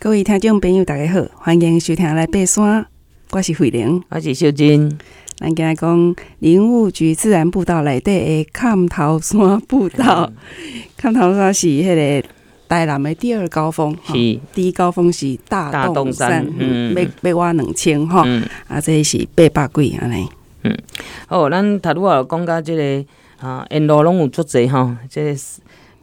各位听众朋友，大家好，欢迎收听来爬山。我是慧玲，我是秀珍。咱今日讲林务局自然步道内底的坎头山步道，崁头山是迄个台南的第二高峰，是第一高峰是大洞山，要要挖两千哈，啊，这是八百几安尼。嗯，好，咱头拄仔讲到这个啊，沿路拢有足侪吼，这个。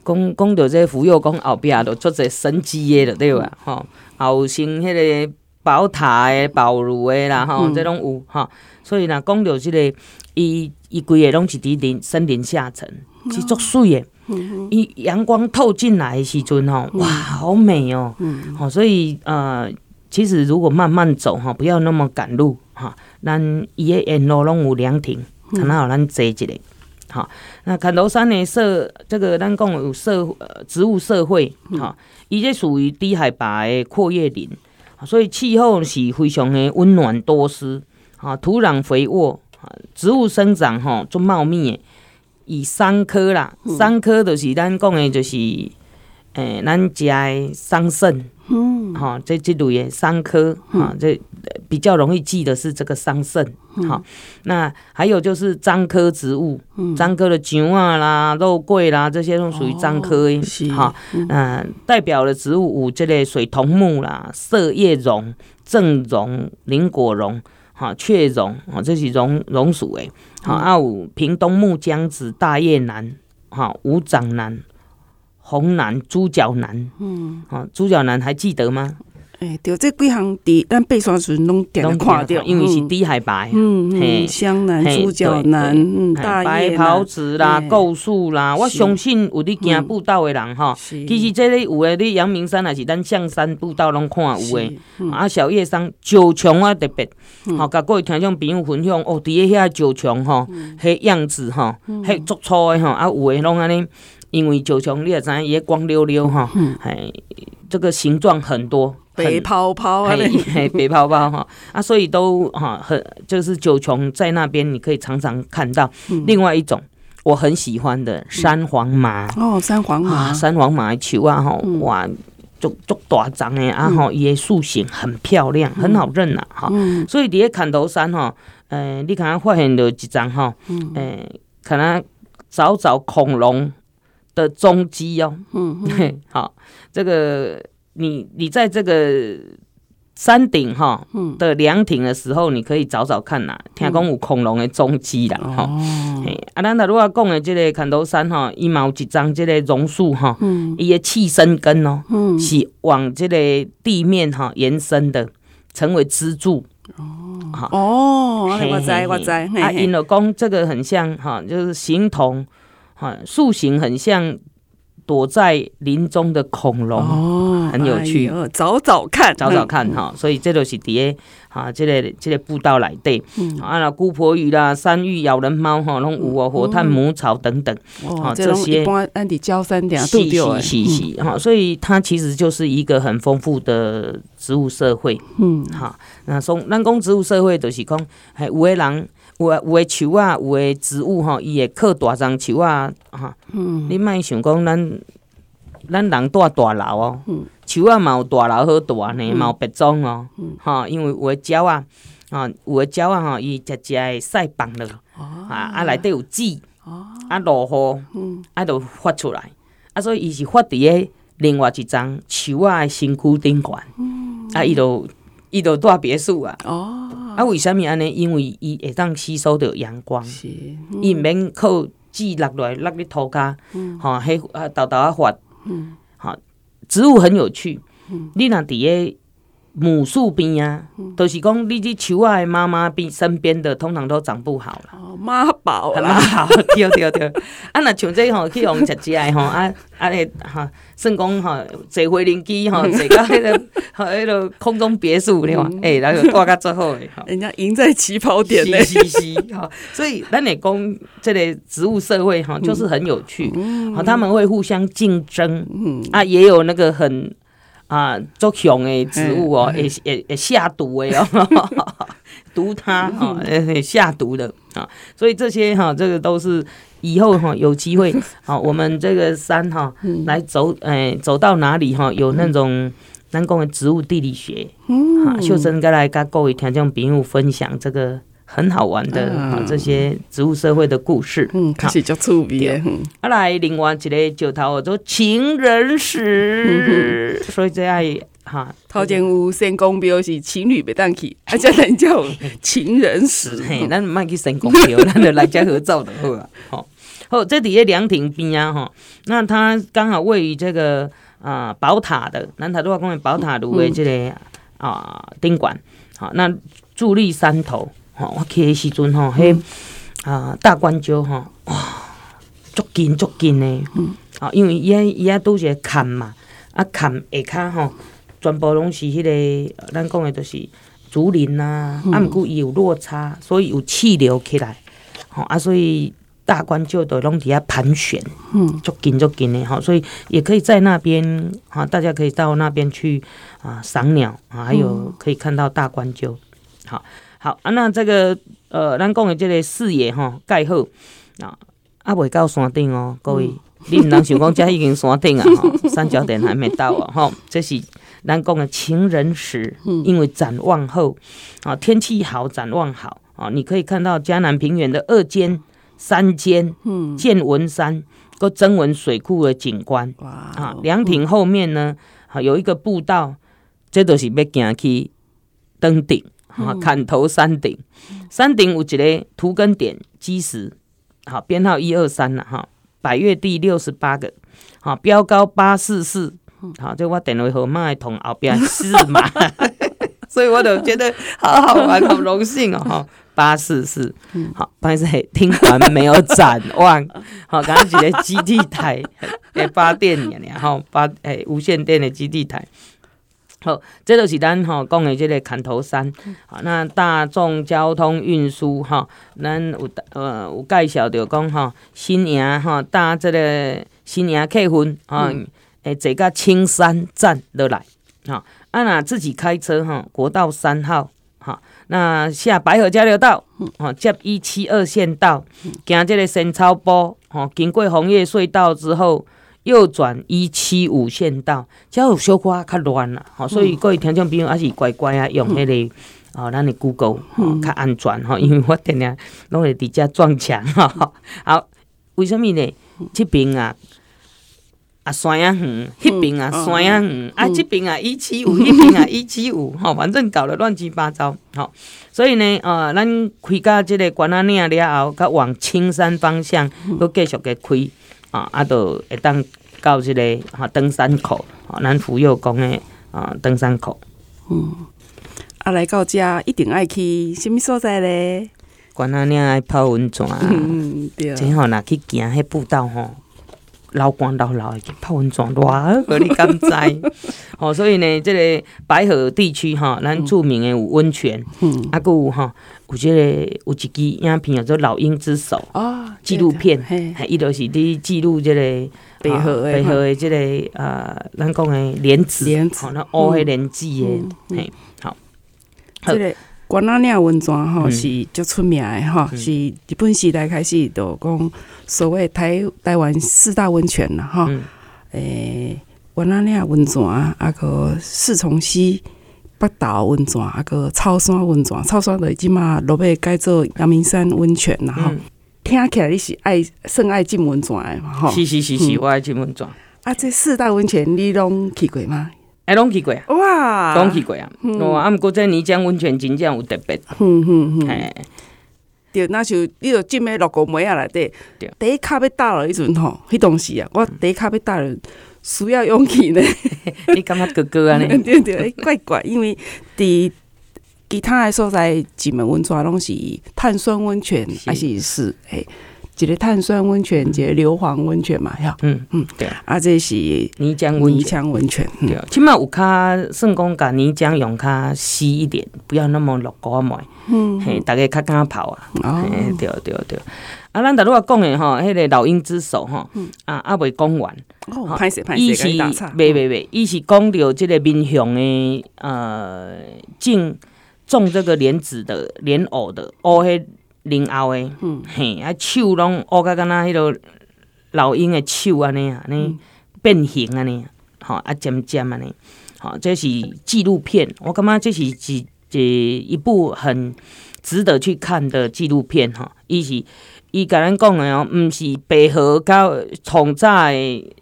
讲讲到这福佑宫后壁都做者神迹的了，对吧？吼，后生迄个宝塔的、宝炉的啦，吼、嗯，这拢有吼。所以若讲到这个，伊伊规个拢是伫林森林下层，是足水的。伊阳光透进来的时阵吼，哇，好美哦。吼，所以呃，其实如果慢慢走哈，不要那么赶路哈。咱伊的沿路拢有凉亭，可能让咱坐一下。好，那砍头山呢？社这个咱讲有社呃植物社会，哈，伊这属于低海拔的阔叶林，所以气候是非常的温暖多湿，啊，土壤肥沃，植物生长哈足茂密的，以三科啦，三科就是咱讲的，就是诶，咱食的桑葚。嗯，好，这这类的桑科，哈，这比较容易记的是这个桑葚，好，那还有就是樟科植物，樟科的姜啊啦、肉桂啦，这些都属于樟科，哈，嗯，代表的植物有这类水桐木啦、色叶榕、正榕、林果榕，哈，雀榕，啊，这是榕榕属诶，好，啊有屏东木姜子、大叶楠，哈，五掌楠。红楠、猪脚楠，嗯，哦，猪脚楠还记得吗？哎、欸，对，这几项地，咱爬山时拢点看到，因为是低海拔，嗯嗯，香南、猪脚南，嗯，白袍子啦、构树啦，我相信有伫行步道的人哈，其实这里有诶，你阳明山也是咱象山步道拢看有诶，啊，小叶桑、九芎啊特别，好，甲各位听众朋友分享哦，伫诶遐九芎吼，迄样子吼，迄足粗诶吼，啊有诶拢安尼。因为九琼，你也知影，伊光溜溜哈，哎，这个形状很多，白泡泡啊，白泡泡哈，啊，所以都哈很，就是九琼在那边，你可以常常看到。另外一种我很喜欢的山黄麻哦，山黄麻，山黄麻的树啊，哈，哇，足足大张的啊，哈，伊的树形很漂亮，很好认呐，哈，所以伫个砍头山哈，呃，你可能发现到一张哈，呃，可能找找恐龙。的踪迹哦，嗯，嗯，好，这个你你在这个山顶哈，嗯，的凉亭的时候，你可以找找看呐，听讲有恐龙的踪迹啦，哈，啊，咱如果讲的这个砍头山哈，伊嘛有一张这个榕树哈，嗯，伊的气生根哦，嗯，是往这个地面哈延伸的，成为支柱，哦，好，哦，我知我知，啊，因为讲这个很像哈，就是形同。哈，塑形很像躲在林中的恐龙，哦，很有趣。哎、找找看，找找看哈。嗯、所以这都是底下哈，这个这个步道来对。嗯，啊，那姑婆鱼啦、山芋、咬人猫哈，拢有哦，火炭母草等等。哦，这些一般安迪焦山点都有。是是是哈，所以它其实就是一个很丰富的植物社会。嗯，好，那从咱讲植物社会就是讲，还有的人。有诶，有诶树啊，有诶植物吼，伊会靠大樟树啊，哈。嗯。你莫想讲咱咱人住大楼哦。嗯。树啊，嘛有大楼好大呢，嘛有别种哦。嗯。哈，因为有诶鸟啊，啊，有诶鸟啊，吼，伊食食会晒饱了。哦。啊啊，内底有籽。哦。啊，落雨。嗯。啊，就发出来。啊，所以伊是发伫个另外一张树啊诶身躯顶悬。嗯。啊，伊就伊就住别墅啊。哦。啊，为什么安尼？因为伊会当吸收到阳光，伊毋免靠籽落来落咧土骹，吼，迄啊豆豆啊发，吼，植物很有趣，你若伫个。母树边啊，都、就是讲你这树啊，妈妈边身边的通常都长不好了。哦，妈宝啦，妈好，对对对。啊，那像这吼去用食食的吼，啊啊嘞哈，算讲吼坐飞轮机吼，坐到迄个 哈迄个空中别墅对吧？哎，然后挂个最后的，人家 赢在起跑点嘞，嘻嘻哈。所以咱来讲这个植物社会哈，就是很有趣，好，他们会互相竞争，嗯啊，也有那个很。啊，足凶的植物哦，会会会下毒的哦，毒它哈，会下毒的啊，所以这些哈，这个都是以后哈有机会好，我们这个山哈来走，哎，走到哪里哈有那种咱讲的植物地理学，嗯，哈，秀珍该来跟各位听众朋友分享这个很好玩的啊这些植物社会的故事，嗯，开始就趣味。啊，来另外一个石头叫做情人石，所以这爱哈，头前有先公庙是情侣别当去，啊，这人叫情人石，嘿，咱唔爱去先公庙，咱就来家合照的好啊，好，好，这底下凉亭边啊，哈，那它刚好位于这个。啊，宝塔的南塔都话讲的宝塔路的这个啊宾馆，好，那伫立山头，吼，我去的时阵吼，迄啊大冠鷲吼，哇，足近足近的，嗯，啊，因为伊遐伊遐都是坎嘛，啊坎下骹吼，全部拢是迄个，咱讲的都是竹林呐，啊，毋过伊有落差，所以有气流起来，吼啊，所以。大冠鷲的拢底下盘旋，嗯，足近足近的哈，所以也可以在那边哈，大家可以到那边去啊赏鸟啊，还有可以看到大冠鷲，好好啊，那这个呃，咱讲的这个视野吼，盖好。啊，啊未到山顶哦，各位，你唔通想讲这已经山顶啊，吼，三角点还没到啊，吼，这是咱讲的情人石，因为展望后啊，天气好，展望好啊，你可以看到江南平原的二尖。山间，嗯，见闻山，个曾文水库的景观，哇，啊，凉亭后面呢，啊，有一个步道，这都是要行去登顶，啊，砍头山顶，山顶有一个图根点基石，好，编号一二三了哈，百越第六十八个，好，标高八四四，好，这我电话号码同后边四嘛，所以我都觉得好好玩，好荣幸哦，哈。八四四，好，不好意思，听完没有展望，好，刚刚是个基地台，诶，发电的，然后发诶无线电的基地台，好，这就是咱吼讲的这个砍头山，好，那大众交通运输吼，咱有呃有介绍着讲吼，新营吼搭这个新营客运啊，诶，坐到青山站落来，吼，啊那自己开车吼，国道三号吼。那下白河交流道，吼，接一七二线道，行这个仙草埔，吼，经过红叶隧道之后，右转一七五线道，这有小可较乱啦，哦，所以各位听众朋友还是乖乖啊，用那个哦，咱的 Google，哦，较安全吼，因为我定定拢会伫遮撞墙吼。好，为什物呢？即边啊。啊，山啊远，迄边啊山啊远，啊即边啊一七五，迄边啊一七五，吼，反正搞得乱七八糟，吼，所以呢，呃，咱开到即个关仔岭了后，较往青山方向，佮继续个开，啊，啊，就会当到这个哈登山口，啊，咱福佑宫的啊登山口，嗯，啊来到遮一定爱去什物所在咧？管阿娘爱泡温泉，嗯，对，真好，若去行迄步道吼。老光老老的泡温泉，哇！你敢知？哦，所以呢，这个白河地区哈，咱著名的有温泉，嗯，啊，搁有哈，有这个有一支影片叫做《老鹰之手》啊，纪录片，嘿，伊都是伫记录这个白河白河的这个呃，咱讲的莲子，莲子，那乌黑莲子的，嘿，好，这个。关仔岭温泉吼是足出名的吼，是日本时代开始就讲所谓台台湾四大温泉啦吼，诶，关仔岭温泉啊个四重溪北岛温泉啊个草山温泉，草山的即嘛落尾改做阳明山温泉啦吼，听起来你是爱甚爱浸温泉的嘛吼？是是是是，我爱浸温泉。啊，这四大温泉你拢去过吗？哎，拢去过啊！哇，拢去过啊！哇，啊，毋过这泥浆温泉真正有特别。嗯嗯嗯，哎，对，那就你着浸喺六个妹仔内底。对，第一卡要倒了，迄阵吼，迄当时啊，我第一卡要搭落，需要勇气呢。你感觉哥哥啊？呢？对对，怪怪，因为伫其他的所在，金门温泉拢是碳酸温泉，还是是哎。一个碳酸温泉，一个硫磺温泉嘛，吓，嗯嗯，对。啊，这是泥浆泥浆温泉，对，起码有较算讲甲泥浆用较稀一点，不要那么落高嘛，嗯，嘿，大家较敢泡啊，哦，对对对，啊，咱头拄啊讲的吼，迄个老鹰之手吼，啊啊未讲完，哦，歹势歹势，伊是，袂袂袂，伊是讲到即个民雄的呃种种这个莲子的莲藕的哦迄。林后诶，嗯、嘿，啊手拢乌甲敢若迄落老鹰诶手安尼啊，安尼变形安尼，吼啊尖尖安尼，好，这是纪录片，我感觉这是一一一部很值得去看的纪录片吼。伊是伊甲咱讲的哦，毋是白河高从在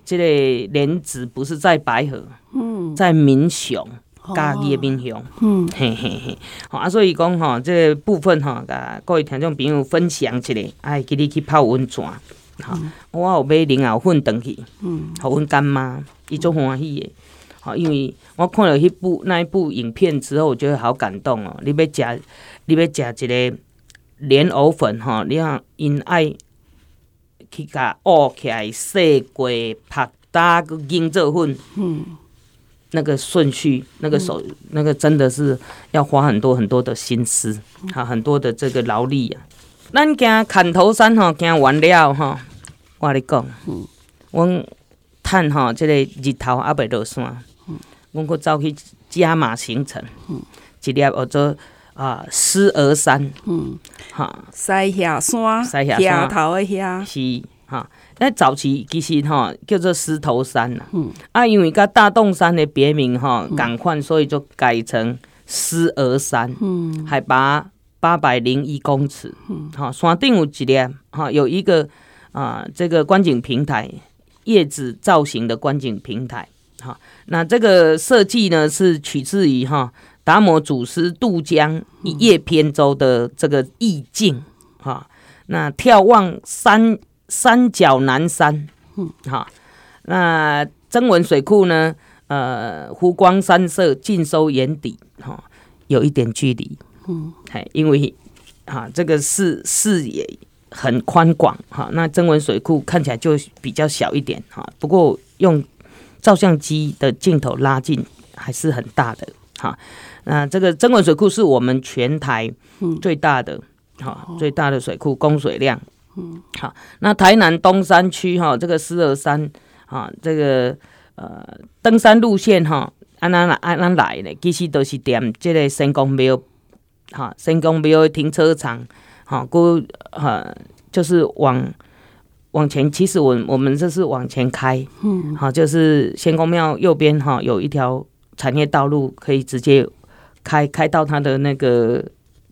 即个莲子不是在白河，嗯，在民雄。家己的民雄，嗯，嘿嘿嘿，好啊，所以讲吼，这个部分吼，甲各位听众朋友分享一下，哎，记你去泡温泉，好，我有买莲藕粉回去，嗯，互阮干妈，伊足欢喜的，好，因为我看了迄部那一部影片之后，我觉得好感动哦。你要食，你要食一个莲藕粉吼，你看因爱去甲漚起来，洗过、拍打、搁研做粉，嗯。那个顺序，那个手，嗯、那个真的是要花很多很多的心思，哈，很多的这个劳力啊。咱行砍头山吼，行完了吼，我跟你讲，嗯，我趁吼这个日头还未落山，嗯，我阁走去加码行程，嗯，一粒叫做啊狮儿山，嗯，哈，西下山，西下山。头的遐是哈。那早期其实哈叫做狮头山呐，嗯、啊，因为甲大洞山的别名哈共款，所以就改成狮儿山，嗯，海拔八百零一公尺，嗯，好，山顶有一列哈，有一个啊这个观景平台，叶子造型的观景平台，哈，那这个设计呢是取自于哈达摩祖师渡江一叶扁舟的这个意境，哈，那眺望山。三角南山，嗯，哈，那曾文水库呢？呃，湖光山色尽收眼底，哈，有一点距离，嗯，哎，因为啊，这个视视野很宽广，哈，那曾文水库看起来就比较小一点，哈，不过用照相机的镜头拉近还是很大的，哈，那这个曾文水库是我们全台最大的，哈、最大的水库，供水量。嗯，好，那台南东山区哈，这个狮儿山啊，这个呃登山路线哈，安安来安安来的，其实都是点这个仙公庙，哈，仙公庙的停车场，哈，过哈就是往往前，其实我我们这是往前开，嗯，好，就是仙公庙右边哈有一条产业道路，可以直接开开到它的那个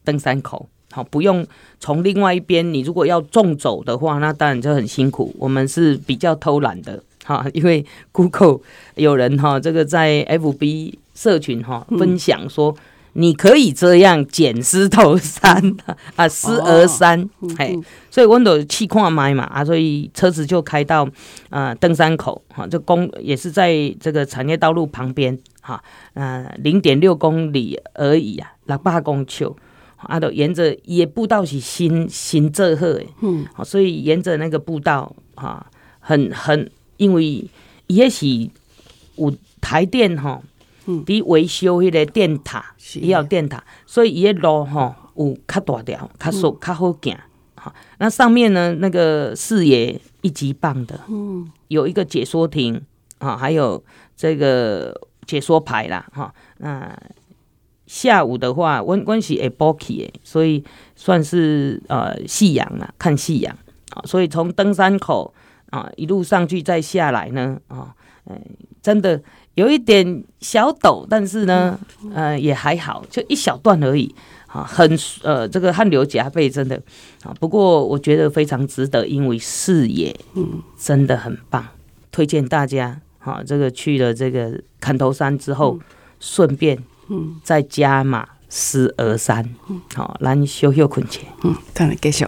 登山口。好，不用从另外一边。你如果要纵走的话，那当然就很辛苦。我们是比较偷懒的，哈，因为 Google 有人哈，这个在 FB 社群哈分享说，你可以这样捡狮头山 啊，狮儿山，嘿，所以温度气矿麦嘛啊，所以车子就开到呃登山口，哈，这公也是在这个产业道路旁边，哈，呃，零点六公里而已啊，六八公尺。啊，都沿着也步道是新新做好的，嗯，好，所以沿着那个步道，哈，很很，因为也是有台电哈，嗯，在维修迄个电塔，伊有电塔，所以伊个路吼有较大条，较缩较好行，哈，那上面呢，那个视野一级棒的，嗯，有一个解说亭，啊，还有这个解说牌啦，哈，那。下午的话，温温是会补起的，所以算是呃夕阳啦，看夕阳啊。所以从登山口啊一路上去再下来呢啊，嗯，真的有一点小陡，但是呢，呃也还好，就一小段而已啊。很呃这个汗流浃背，真的啊。不过我觉得非常值得，因为视野嗯真的很棒，推荐大家啊。这个去了这个砍头山之后，顺便。再加码四二三好咱休休困去嗯再来继续。